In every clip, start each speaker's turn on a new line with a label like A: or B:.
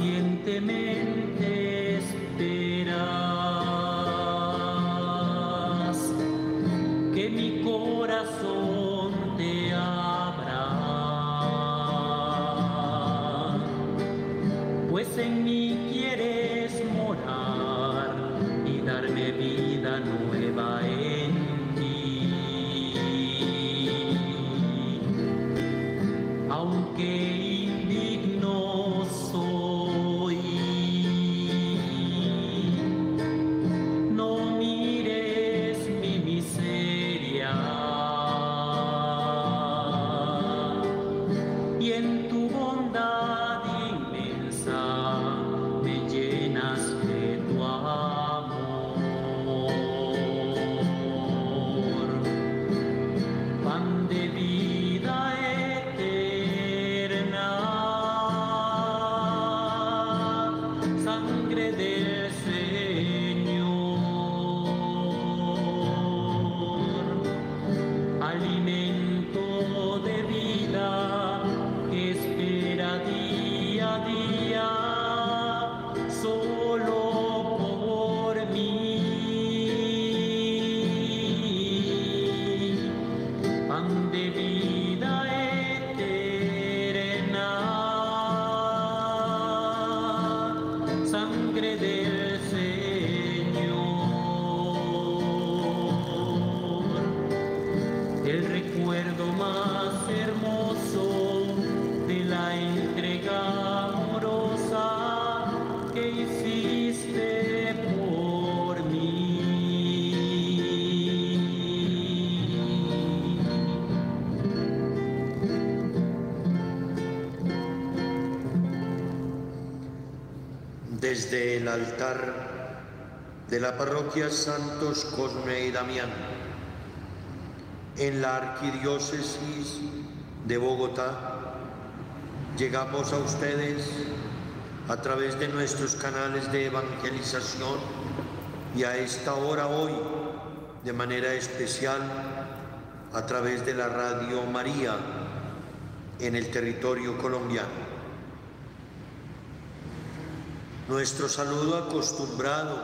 A: pacientemente esperas Pan
B: altar de la parroquia Santos Cosme y Damián, en la arquidiócesis de Bogotá, llegamos a ustedes a través de nuestros canales de evangelización y a esta hora hoy, de manera especial, a través de la Radio María en el territorio colombiano. Nuestro saludo acostumbrado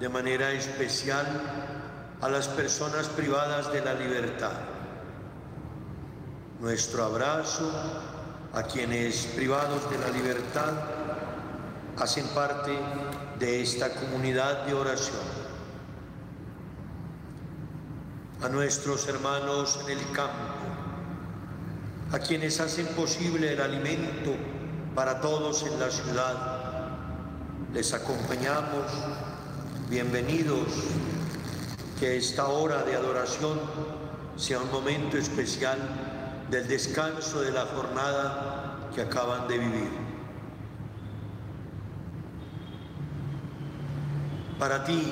B: de manera especial a las personas privadas de la libertad. Nuestro abrazo a quienes privados de la libertad hacen parte de esta comunidad de oración. A nuestros hermanos en el campo, a quienes hacen posible el alimento para todos en la ciudad, les acompañamos, bienvenidos, que esta hora de adoración sea un momento especial del descanso de la jornada que acaban de vivir. Para ti,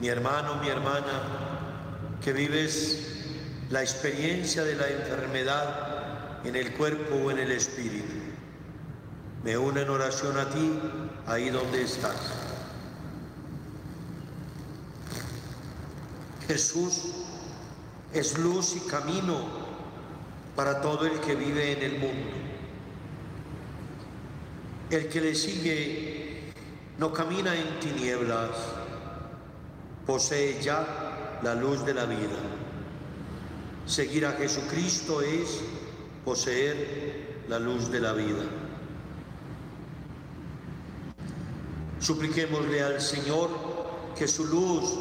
B: mi hermano, mi hermana, que vives la experiencia de la enfermedad en el cuerpo o en el espíritu, me uno en oración a ti ahí donde estás. Jesús es luz y camino para todo el que vive en el mundo. El que le sigue no camina en tinieblas, posee ya la luz de la vida. Seguir a Jesucristo es poseer la luz de la vida. Supliquémosle al Señor que su luz,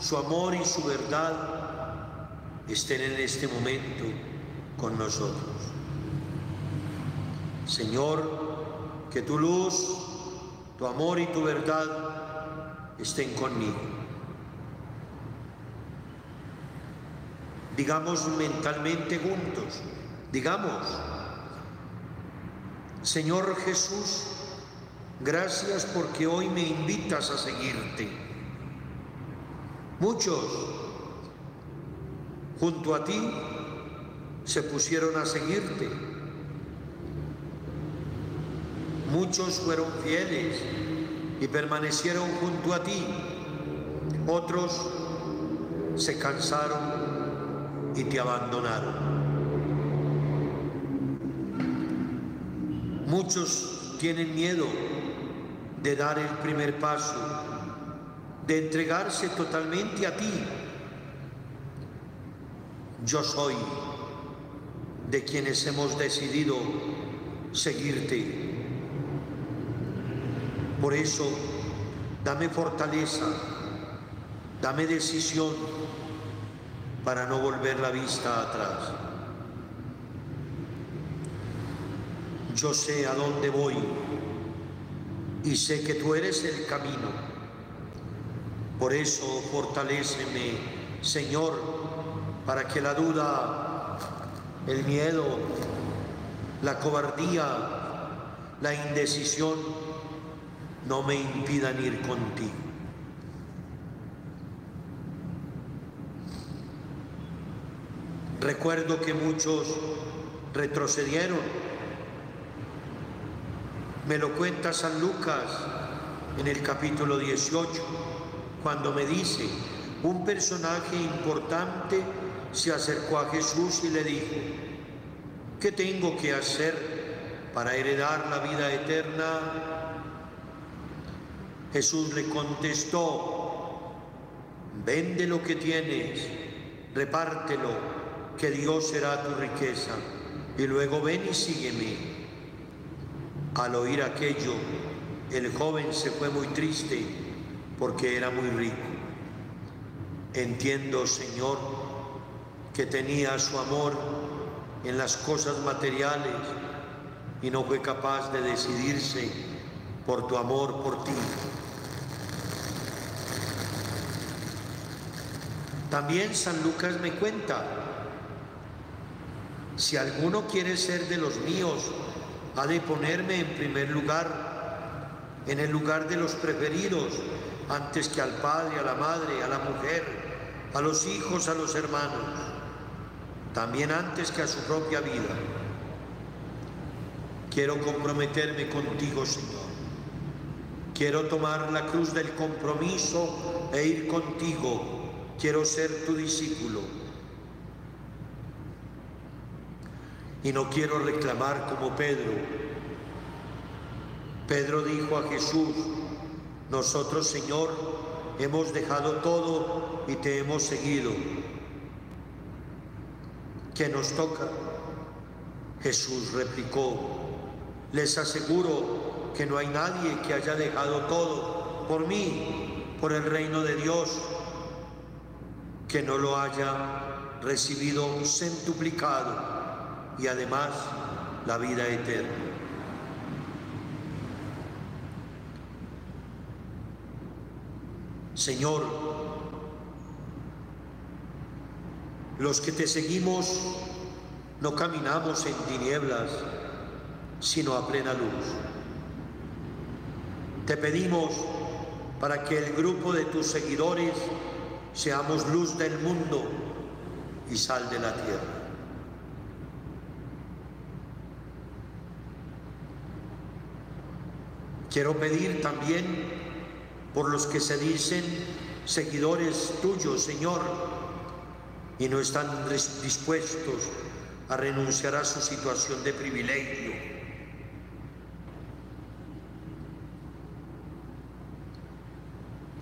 B: su amor y su verdad estén en este momento con nosotros. Señor, que tu luz, tu amor y tu verdad estén conmigo. Digamos mentalmente juntos, digamos, Señor Jesús, gracias porque hoy me invitas a seguirte. Muchos junto a ti se pusieron a seguirte. Muchos fueron fieles y permanecieron junto a ti. Otros se cansaron y te abandonaron. Muchos tienen miedo de dar el primer paso, de entregarse totalmente a ti. Yo soy de quienes hemos decidido seguirte. Por eso, dame fortaleza, dame decisión para no volver la vista atrás. Yo sé a dónde voy y sé que tú eres el camino. Por eso fortaléceme, Señor, para que la duda, el miedo, la cobardía, la indecisión no me impidan ir contigo. Recuerdo que muchos retrocedieron. Me lo cuenta San Lucas en el capítulo 18, cuando me dice, un personaje importante se acercó a Jesús y le dijo, ¿qué tengo que hacer para heredar la vida eterna? Jesús le contestó, vende lo que tienes, repártelo que Dios será tu riqueza, y luego ven y sígueme. Al oír aquello, el joven se fue muy triste porque era muy rico. Entiendo, Señor, que tenía su amor en las cosas materiales y no fue capaz de decidirse por tu amor por ti. También San Lucas me cuenta si alguno quiere ser de los míos, ha de ponerme en primer lugar, en el lugar de los preferidos, antes que al padre, a la madre, a la mujer, a los hijos, a los hermanos, también antes que a su propia vida. Quiero comprometerme contigo, Señor. Quiero tomar la cruz del compromiso e ir contigo. Quiero ser tu discípulo. Y no quiero reclamar como Pedro. Pedro dijo a Jesús, nosotros Señor hemos dejado todo y te hemos seguido. ¿Qué nos toca? Jesús replicó, les aseguro que no hay nadie que haya dejado todo por mí, por el reino de Dios, que no lo haya recibido centuplicado y además la vida eterna. Señor, los que te seguimos no caminamos en tinieblas, sino a plena luz. Te pedimos para que el grupo de tus seguidores seamos luz del mundo y sal de la tierra. Quiero pedir también por los que se dicen seguidores tuyos, Señor, y no están dispuestos a renunciar a su situación de privilegio.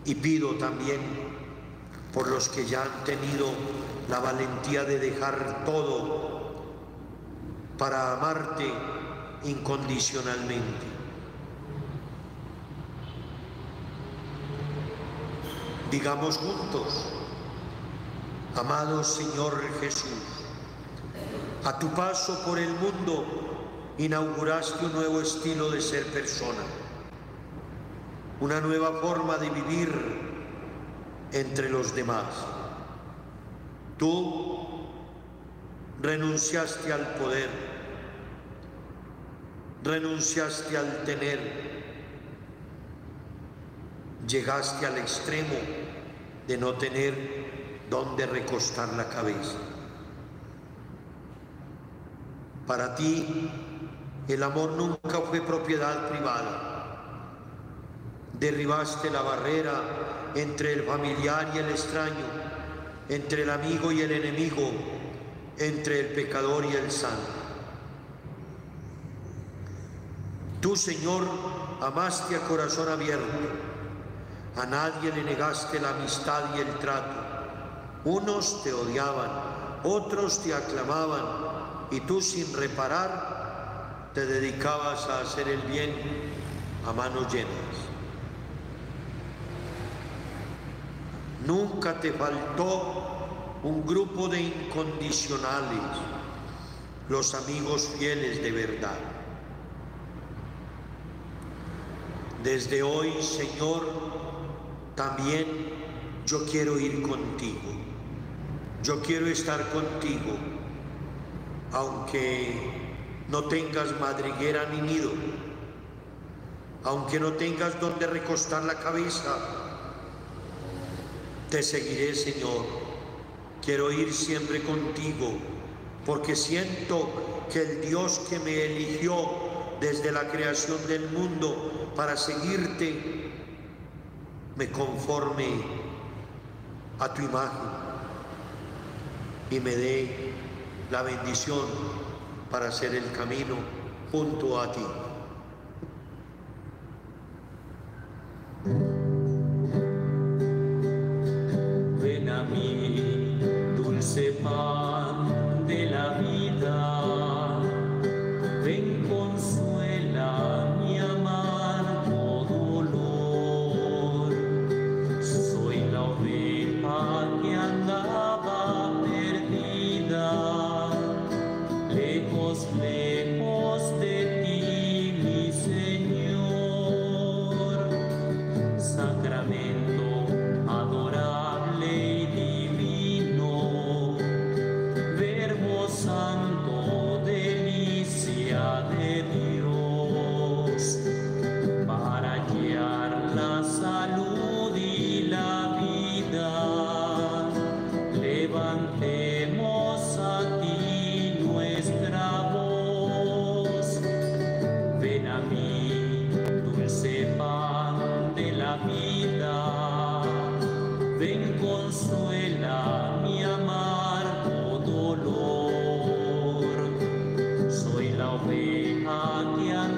B: Y pido también por los que ya han tenido la valentía de dejar todo para amarte incondicionalmente. Digamos juntos, amado Señor Jesús, a tu paso por el mundo inauguraste un nuevo estilo de ser persona, una nueva forma de vivir entre los demás. Tú renunciaste al poder, renunciaste al tener, llegaste al extremo de no tener dónde recostar la cabeza. Para ti el amor nunca fue propiedad privada. Derribaste la barrera entre el familiar y el extraño, entre el amigo y el enemigo, entre el pecador y el santo. Tú, Señor, amaste a corazón abierto. A nadie le negaste la amistad y el trato. Unos te odiaban, otros te aclamaban, y tú sin reparar te dedicabas a hacer el bien a manos llenas. Nunca te faltó un grupo de incondicionales, los amigos fieles de verdad. Desde hoy, Señor, también yo quiero ir contigo. Yo quiero estar contigo, aunque no tengas madriguera ni nido, aunque no tengas donde recostar la cabeza. Te seguiré, Señor. Quiero ir siempre contigo, porque siento que el Dios que me eligió desde la creación del mundo para seguirte, me conforme a tu imagen y me dé la bendición para hacer el camino junto a ti.
A: Soy la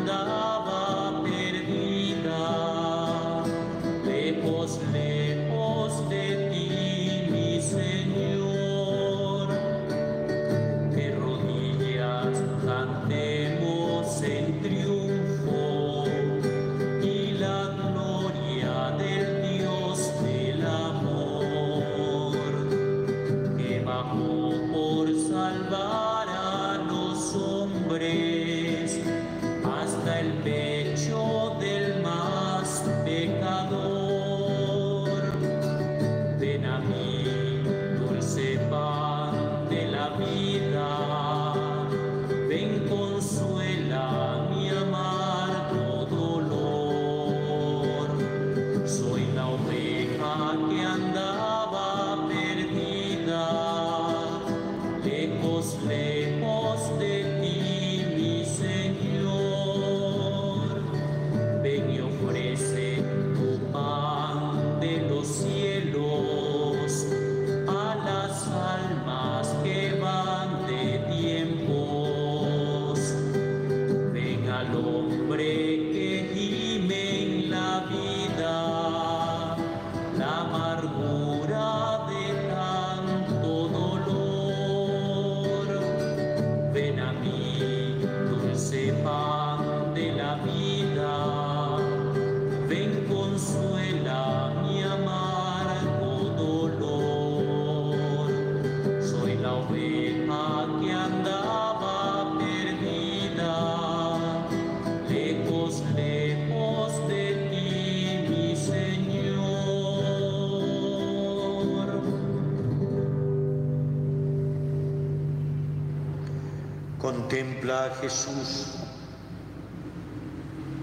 B: Jesús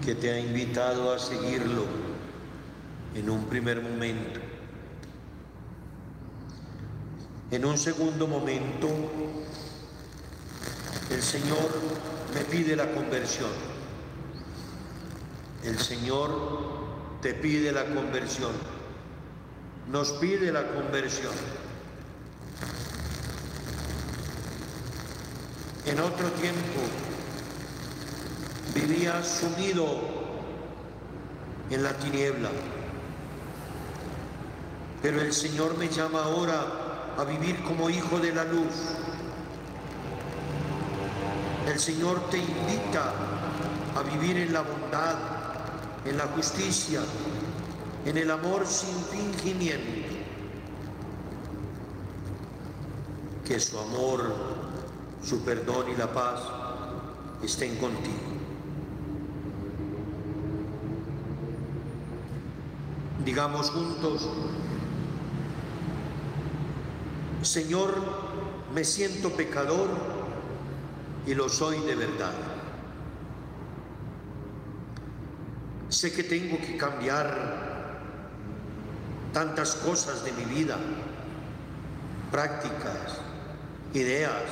B: que te ha invitado a seguirlo en un primer momento. En un segundo momento, el Señor me pide la conversión. El Señor te pide la conversión. Nos pide la conversión. En otro tiempo vivía sumido en la tiniebla. Pero el Señor me llama ahora a vivir como hijo de la luz. El Señor te invita a vivir en la bondad, en la justicia, en el amor sin fingimiento. Que su amor, su perdón y la paz estén contigo. Digamos juntos, Señor, me siento pecador y lo soy de verdad. Sé que tengo que cambiar tantas cosas de mi vida, prácticas, ideas,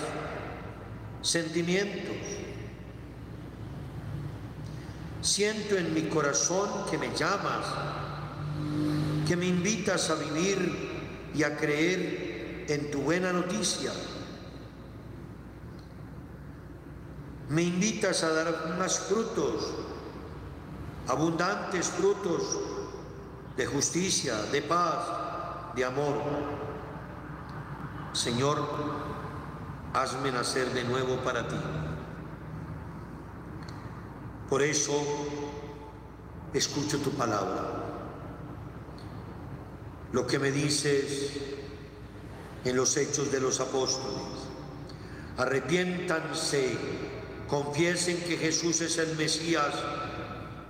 B: sentimientos. Siento en mi corazón que me llamas, que me invitas a vivir y a creer en tu buena noticia. Me invitas a dar más frutos, abundantes frutos de justicia, de paz, de amor. Señor, hazme nacer de nuevo para ti. Por eso escucho tu palabra. Lo que me dices en los hechos de los apóstoles. Arrepiéntanse, confiesen que Jesús es el Mesías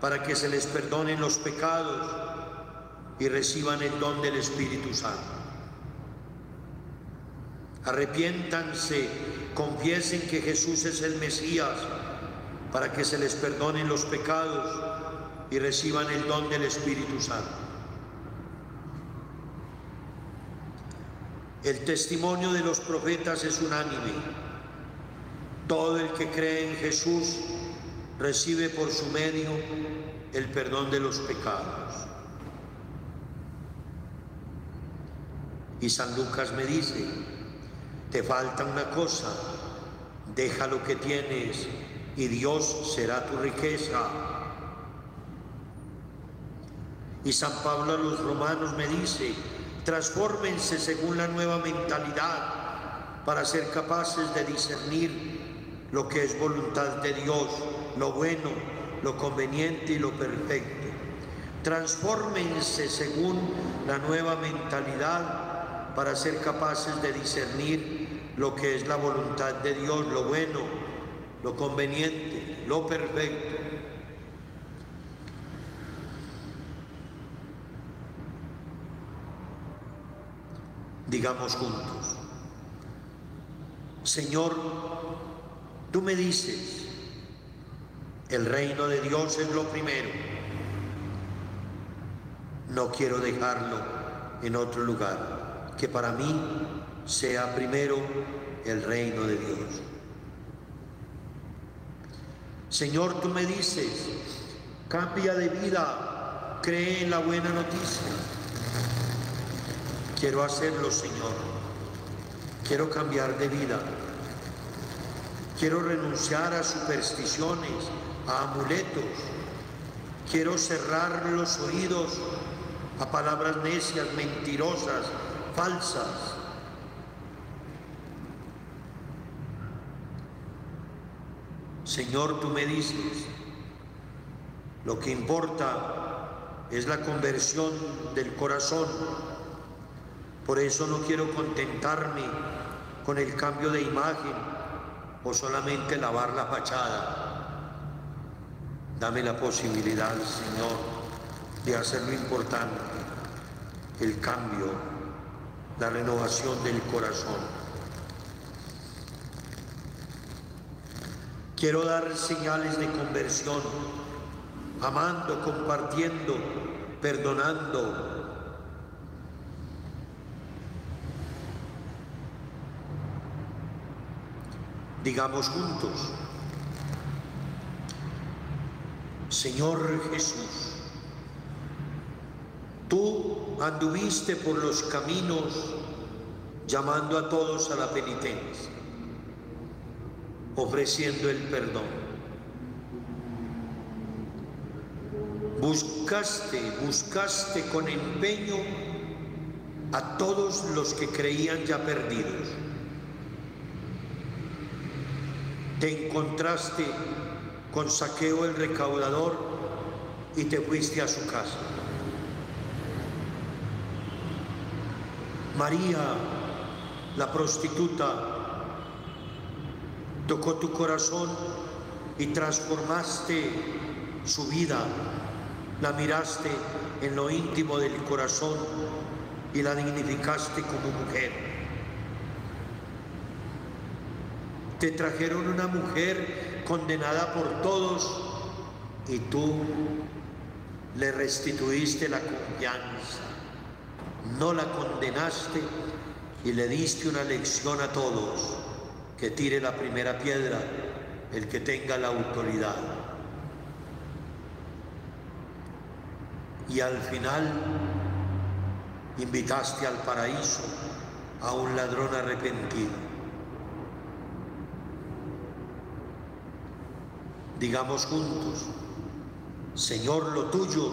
B: para que se les perdonen los pecados y reciban el don del Espíritu Santo. Arrepiéntanse, confiesen que Jesús es el Mesías para que se les perdonen los pecados y reciban el don del Espíritu Santo. El testimonio de los profetas es unánime. Todo el que cree en Jesús recibe por su medio el perdón de los pecados. Y San Lucas me dice, te falta una cosa, deja lo que tienes y Dios será tu riqueza. Y San Pablo a los romanos me dice, transfórmense según la nueva mentalidad para ser capaces de discernir lo que es voluntad de Dios, lo bueno, lo conveniente y lo perfecto. Transfórmense según la nueva mentalidad para ser capaces de discernir lo que es la voluntad de Dios, lo bueno, lo conveniente, lo perfecto. Digamos juntos, Señor, tú me dices, el reino de Dios es lo primero. No quiero dejarlo en otro lugar, que para mí sea primero el reino de Dios. Señor, tú me dices, cambia de vida, cree en la buena noticia. Quiero hacerlo, Señor. Quiero cambiar de vida. Quiero renunciar a supersticiones, a amuletos. Quiero cerrar los oídos a palabras necias, mentirosas, falsas. Señor, tú me dices, lo que importa es la conversión del corazón. Por eso no quiero contentarme con el cambio de imagen o solamente lavar la fachada. Dame la posibilidad, Señor, de hacer lo importante, el cambio, la renovación del corazón. Quiero dar señales de conversión, amando, compartiendo, perdonando. Digamos juntos, Señor Jesús, tú anduviste por los caminos llamando a todos a la penitencia ofreciendo el perdón. Buscaste, buscaste con empeño a todos los que creían ya perdidos. Te encontraste con saqueo el recaudador y te fuiste a su casa. María, la prostituta, tocó tu corazón y transformaste su vida. La miraste en lo íntimo del corazón y la dignificaste como mujer. Te trajeron una mujer condenada por todos y tú le restituiste la confianza. No la condenaste y le diste una lección a todos, que tire la primera piedra el que tenga la autoridad. Y al final invitaste al paraíso a un ladrón arrepentido. Digamos juntos, Señor, lo tuyo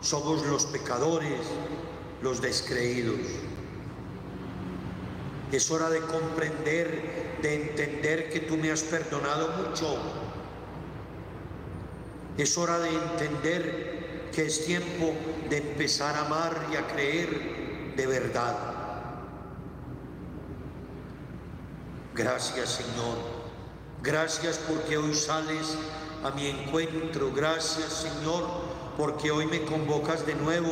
B: somos los pecadores, los descreídos. Es hora de comprender, de entender que tú me has perdonado mucho. Es hora de entender que es tiempo de empezar a amar y a creer de verdad. Gracias Señor. Gracias porque hoy sales a mi encuentro. Gracias Señor porque hoy me convocas de nuevo.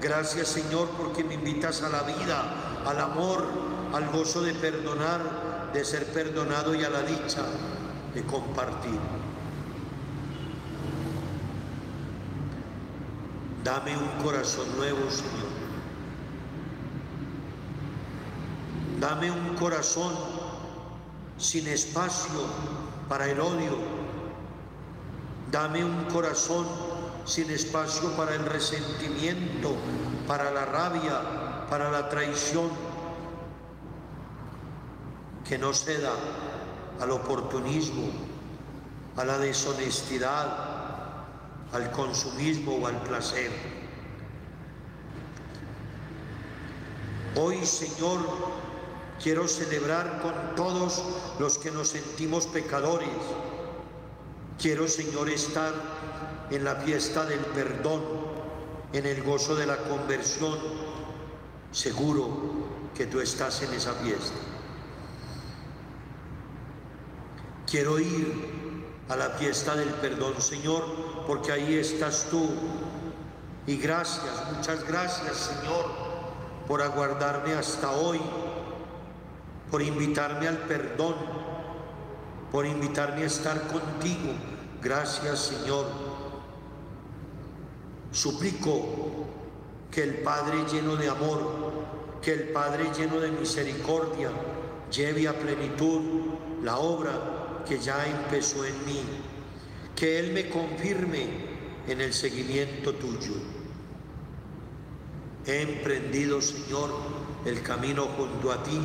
B: Gracias Señor porque me invitas a la vida, al amor, al gozo de perdonar, de ser perdonado y a la dicha de compartir. Dame un corazón nuevo, Señor. Dame un corazón sin espacio para el odio. Dame un corazón sin espacio para el resentimiento, para la rabia, para la traición. Que no ceda al oportunismo, a la deshonestidad, al consumismo o al placer. Hoy, Señor, quiero celebrar con todos los que nos sentimos pecadores. Quiero, Señor, estar en la fiesta del perdón, en el gozo de la conversión, seguro que tú estás en esa fiesta. Quiero ir a la fiesta del perdón, Señor, porque ahí estás tú. Y gracias, muchas gracias, Señor, por aguardarme hasta hoy, por invitarme al perdón, por invitarme a estar contigo. Gracias, Señor. Suplico que el Padre lleno de amor, que el Padre lleno de misericordia, lleve a plenitud la obra que ya empezó en mí, que Él me confirme en el seguimiento tuyo. He emprendido, Señor, el camino junto a ti.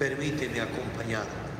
B: Permíteme acompañarte.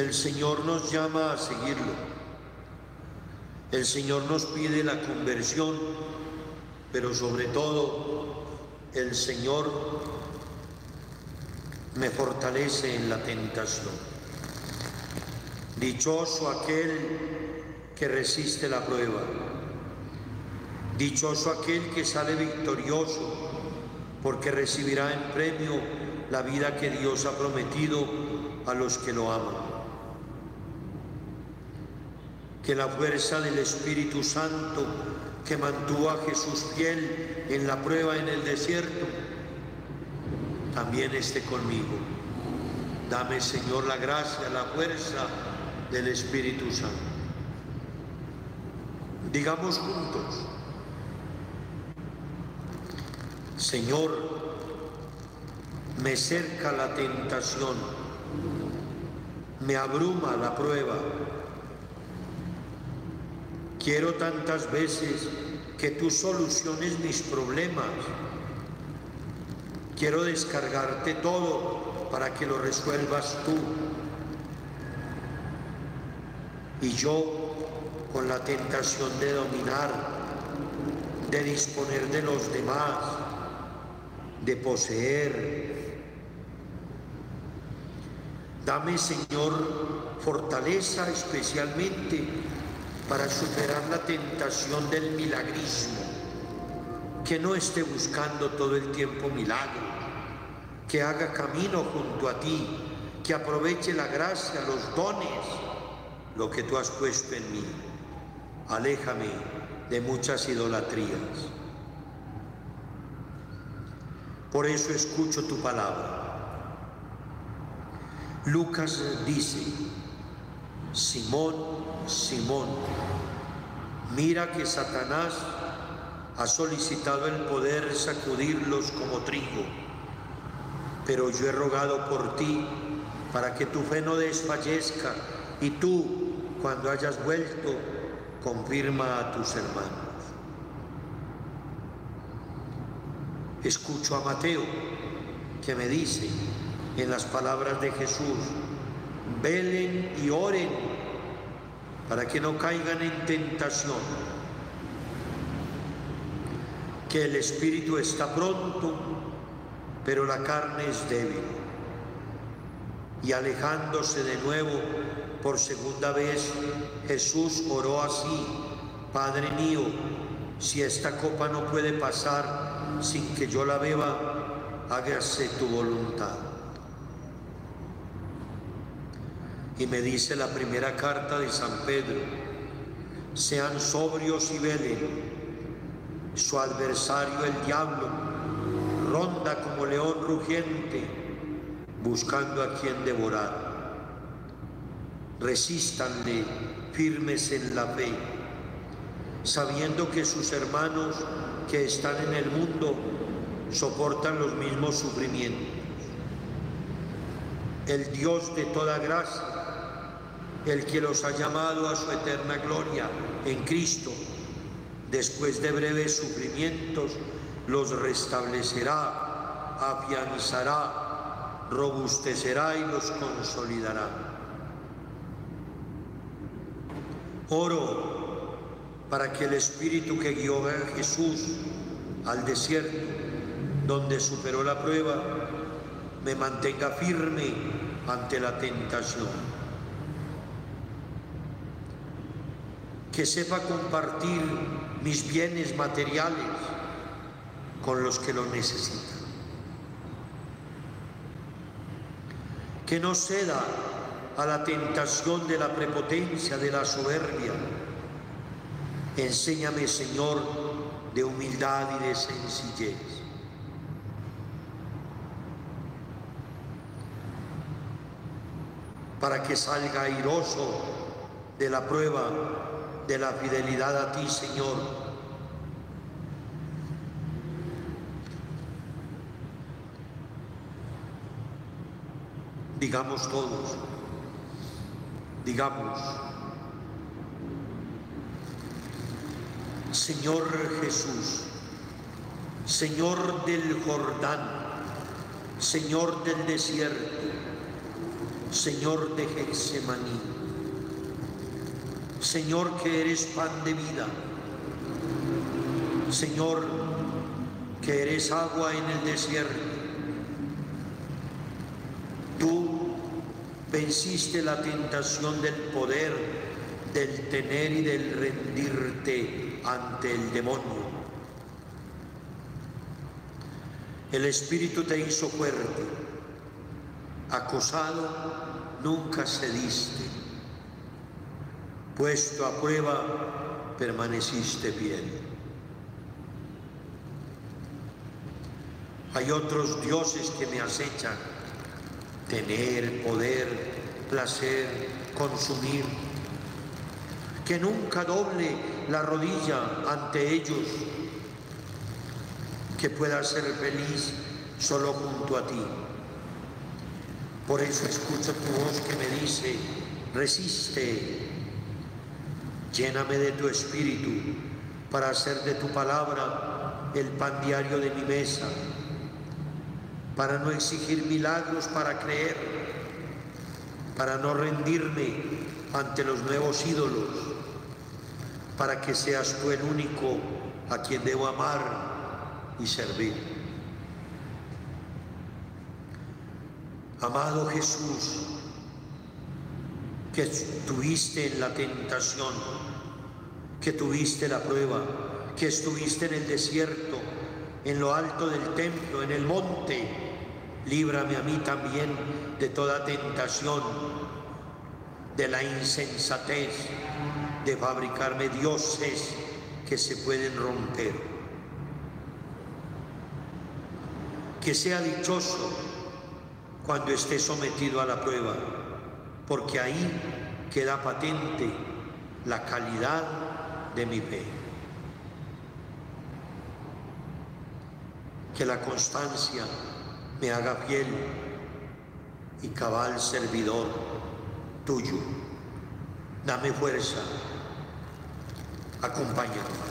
B: El Señor nos llama a seguirlo. El Señor nos pide la conversión, pero sobre todo el Señor me fortalece en la tentación. Dichoso aquel que resiste la prueba. Dichoso aquel que sale victorioso, porque recibirá en premio la vida que Dios ha prometido a los que lo aman. Que la fuerza del Espíritu Santo que mantuvo a Jesús fiel en la prueba en el desierto, también esté conmigo. Dame, Señor, la gracia, la fuerza del Espíritu Santo. Digamos juntos, Señor, me cerca la tentación, me abruma la prueba. Quiero tantas veces que tú soluciones mis problemas. Quiero descargarte todo para que lo resuelvas tú. Y yo con la tentación de dominar, de disponer de los demás, de poseer. Dame, Señor, fortaleza especialmente para superar la tentación del milagrismo, que no esté buscando todo el tiempo milagro, que haga camino junto a ti, que aproveche la gracia, los dones, lo que tú has puesto en mí. Aléjame de muchas idolatrías. Por eso escucho tu palabra. Lucas dice, Simón, Simón, mira que Satanás ha solicitado el poder sacudirlos como trigo, pero yo he rogado por ti para que tu fe no desfallezca y tú, cuando hayas vuelto, confirma a tus hermanos. Escucho a Mateo que me dice en las palabras de Jesús, velen y oren para que no caigan en tentación, que el espíritu está pronto, pero la carne es débil. Y alejándose de nuevo por segunda vez, Jesús oró así, Padre mío, si esta copa no puede pasar sin que yo la beba, hágase tu voluntad. Y me dice la primera carta de San Pedro, sean sobrios y velen. Su adversario el diablo ronda como león rugiente buscando a quien devorar. Resístanle firmes en la fe, sabiendo que sus hermanos que están en el mundo soportan los mismos sufrimientos. El Dios de toda gracia, el que los ha llamado a su eterna gloria en Cristo, después de breves sufrimientos, los restablecerá, afianzará, robustecerá y los consolidará. Oro para que el espíritu que guió a Jesús al desierto, donde superó la prueba, me mantenga firme ante la tentación. Que sepa compartir mis bienes materiales con los que lo necesitan. Que no ceda a la tentación de la prepotencia, de la soberbia, Enséñame, Señor, de humildad y de sencillez. Para que salga airoso de la prueba de la fidelidad a ti, Señor. Digamos todos, digamos, Señor Jesús, Señor del Jordán, Señor del desierto,
A: Señor de Getsemaní, Señor que eres pan de vida, Señor que eres agua en el desierto, tú venciste la tentación del poder, del tener y del rendirte ante el demonio. El Espíritu te hizo fuerte, acosado nunca cediste, puesto a prueba permaneciste bien. Hay otros dioses que me acechan, tener, poder, placer, consumir, que nunca doble la rodilla ante ellos que pueda ser feliz solo junto a ti. Por eso escucho tu voz que me dice, resiste, lléname de tu espíritu para hacer de tu palabra el pan diario de mi mesa, para no exigir milagros para creer, para no rendirme ante los nuevos ídolos, para que seas tú el único a quien debo amar y servir. Amado Jesús, que estuviste en la tentación, que tuviste la prueba, que estuviste en el desierto, en lo alto del templo, en el monte, líbrame a mí también de toda tentación, de la insensatez, de fabricarme dioses que se pueden romper. que sea dichoso cuando esté sometido a la prueba, porque ahí queda patente la calidad de mi fe. Que la constancia me haga fiel y cabal servidor tuyo. Dame fuerza, acompáñame.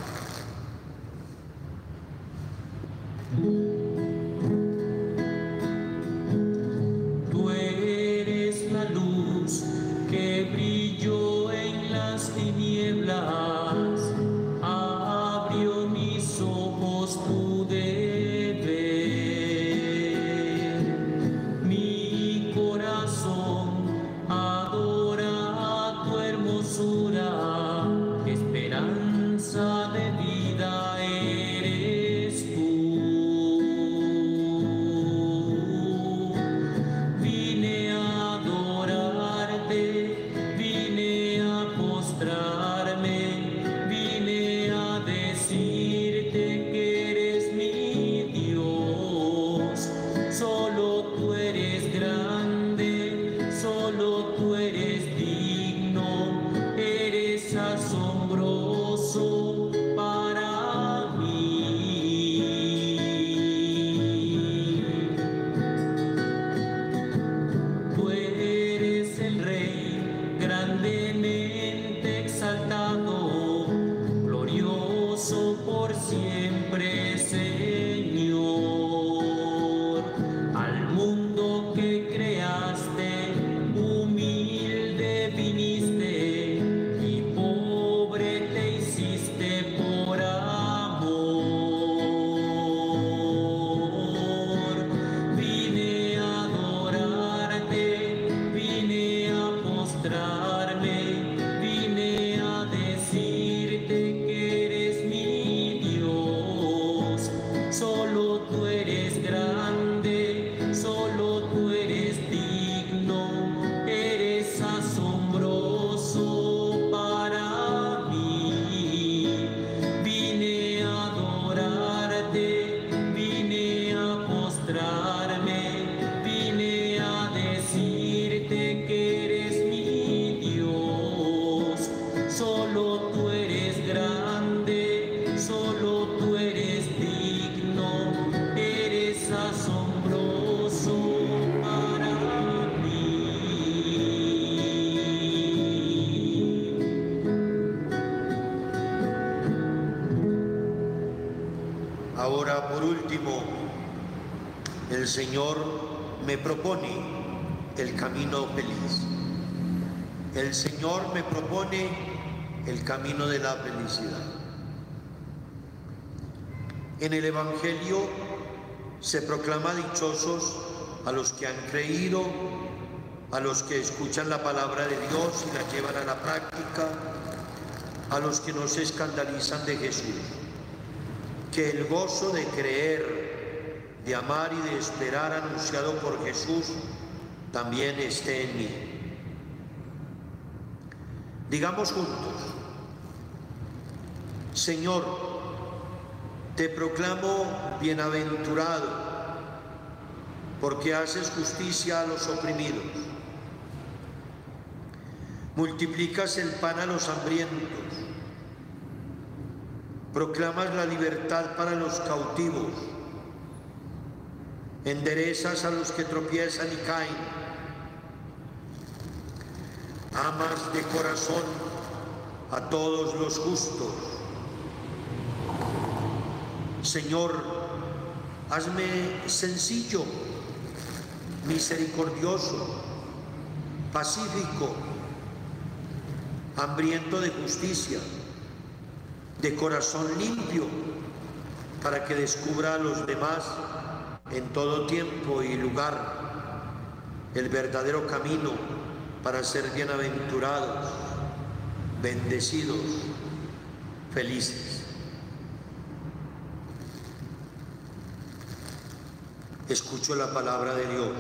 B: Señor me propone el camino feliz. El Señor me propone el camino de la felicidad. En el Evangelio se proclama dichosos a los que han creído, a los que escuchan la palabra de Dios y la llevan a la práctica, a los que no se escandalizan de Jesús. Que el gozo de creer de amar y de esperar anunciado por Jesús también esté en mí. Digamos juntos, Señor, te proclamo bienaventurado porque haces justicia a los oprimidos. Multiplicas el pan a los hambrientos. Proclamas la libertad para los cautivos. Enderezas a los que tropiezan y caen amas de corazón a todos los justos. Señor, hazme sencillo, misericordioso, pacífico, hambriento de justicia, de corazón limpio, para que descubra a los demás en todo tiempo y lugar el verdadero camino para ser bienaventurados, bendecidos, felices. Escucho la palabra de Dios.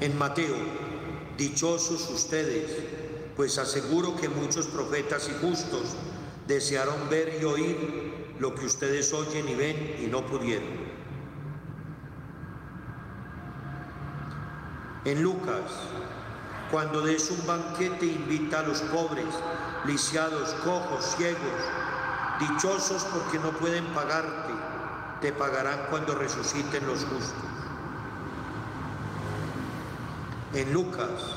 B: En Mateo, dichosos ustedes, pues aseguro que muchos profetas y justos desearon ver y oír lo que ustedes oyen y ven y no pudieron. En Lucas, cuando des un banquete, invita a los pobres, lisiados, cojos, ciegos, dichosos porque no pueden pagarte, te pagarán cuando resuciten los justos. En Lucas,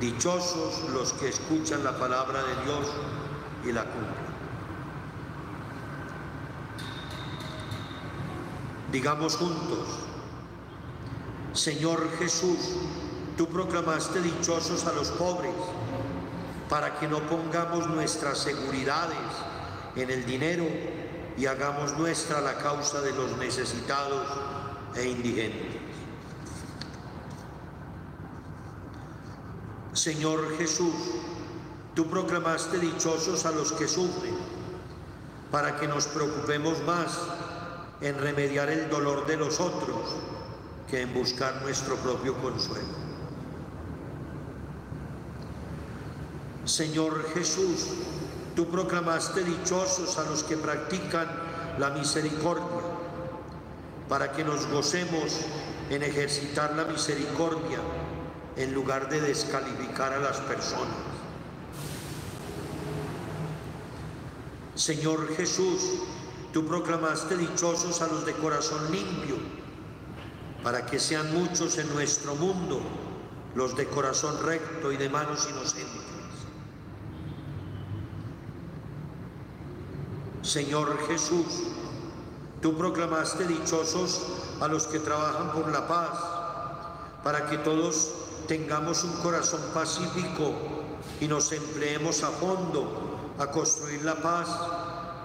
B: dichosos los que escuchan la palabra de Dios y la cumplen. Digamos juntos, Señor Jesús, tú proclamaste dichosos a los pobres para que no pongamos nuestras seguridades en el dinero y hagamos nuestra la causa de los necesitados e indigentes. Señor Jesús, tú proclamaste dichosos a los que sufren para que nos preocupemos más en remediar el dolor de los otros que en buscar nuestro propio consuelo. Señor Jesús, tú proclamaste dichosos a los que practican la misericordia, para que nos gocemos en ejercitar la misericordia en lugar de descalificar a las personas. Señor Jesús, tú proclamaste dichosos a los de corazón limpio, para que sean muchos en nuestro mundo los de corazón recto y de manos inocentes. Señor Jesús, tú proclamaste dichosos a los que trabajan por la paz, para que todos tengamos un corazón pacífico y nos empleemos a fondo a construir la paz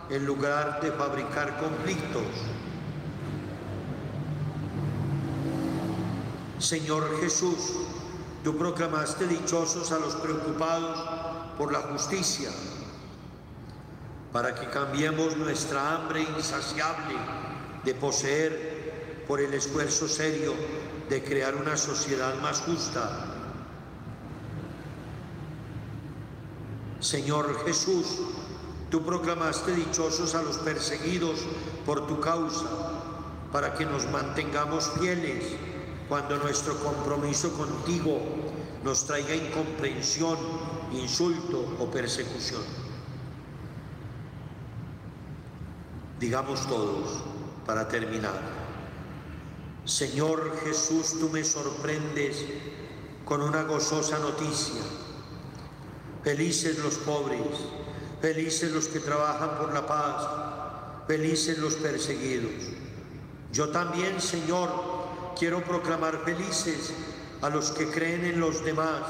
B: en lugar de fabricar conflictos. Señor Jesús, tú proclamaste dichosos a los preocupados por la justicia, para que cambiemos nuestra hambre insaciable de poseer por el esfuerzo serio de crear una sociedad más justa. Señor Jesús, tú proclamaste dichosos a los perseguidos por tu causa, para que nos mantengamos fieles cuando nuestro compromiso contigo nos traiga incomprensión, insulto o persecución. Digamos todos, para terminar, Señor Jesús, tú me sorprendes con una gozosa noticia. Felices los pobres, felices los que trabajan por la paz, felices los perseguidos. Yo también, Señor, quiero proclamar felices a los que creen en los demás.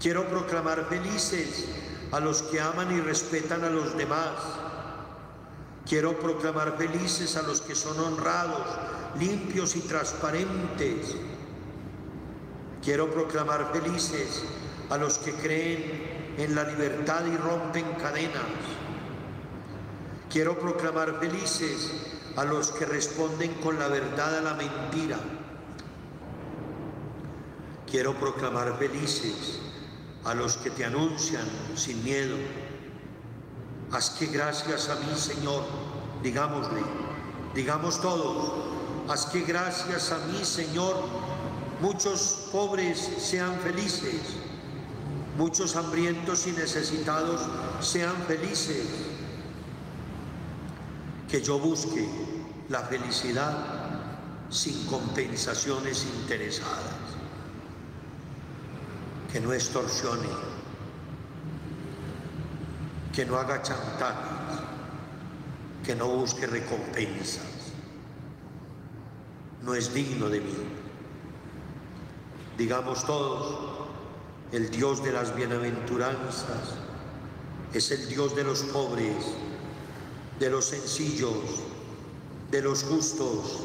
B: Quiero proclamar felices a los que aman y respetan a los demás. Quiero proclamar felices a los que son honrados, limpios y transparentes. Quiero proclamar felices a los que creen en la libertad y rompen cadenas. Quiero proclamar felices a los que responden con la verdad a la mentira. Quiero proclamar felices a los que te anuncian sin miedo. Haz que gracias a mí, Señor, digámosle, digamos todos, haz que gracias a mí, Señor, muchos pobres sean felices, muchos hambrientos y necesitados sean felices, que yo busque la felicidad sin compensaciones interesadas que no extorsione, que no haga chantajes, que no busque recompensas. No es digno de mí. Digamos todos, el Dios de las bienaventuranzas es el Dios de los pobres, de los sencillos, de los justos,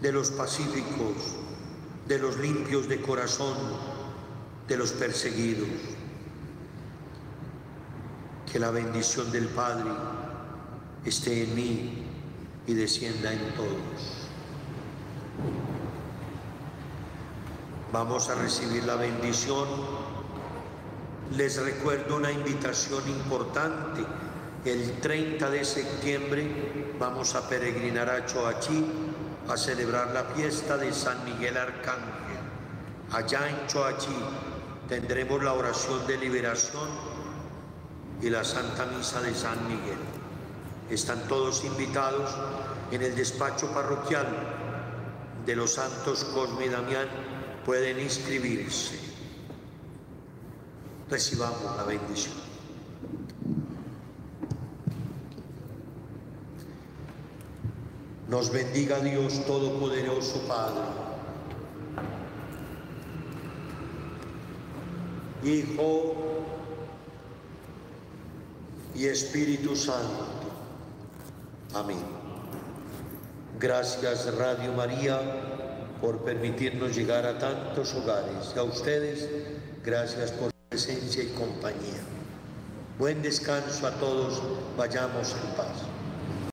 B: de los pacíficos, de los limpios de corazón, de los perseguidos. Que la bendición del Padre esté en mí y descienda en todos. Vamos a recibir la bendición. Les recuerdo una invitación importante. El 30 de septiembre vamos a peregrinar a Choachí a celebrar la fiesta de San Miguel Arcángel. Allá en Choachí tendremos la oración de liberación y la Santa Misa de San Miguel. Están todos invitados en el despacho parroquial de los santos Cosme y Damián. Pueden inscribirse. Recibamos la bendición. Nos bendiga Dios Todopoderoso Padre, Hijo y Espíritu Santo. Amén. Gracias Radio María por permitirnos llegar a tantos hogares. Y a ustedes, gracias por su presencia y compañía. Buen descanso a todos. Vayamos en paz.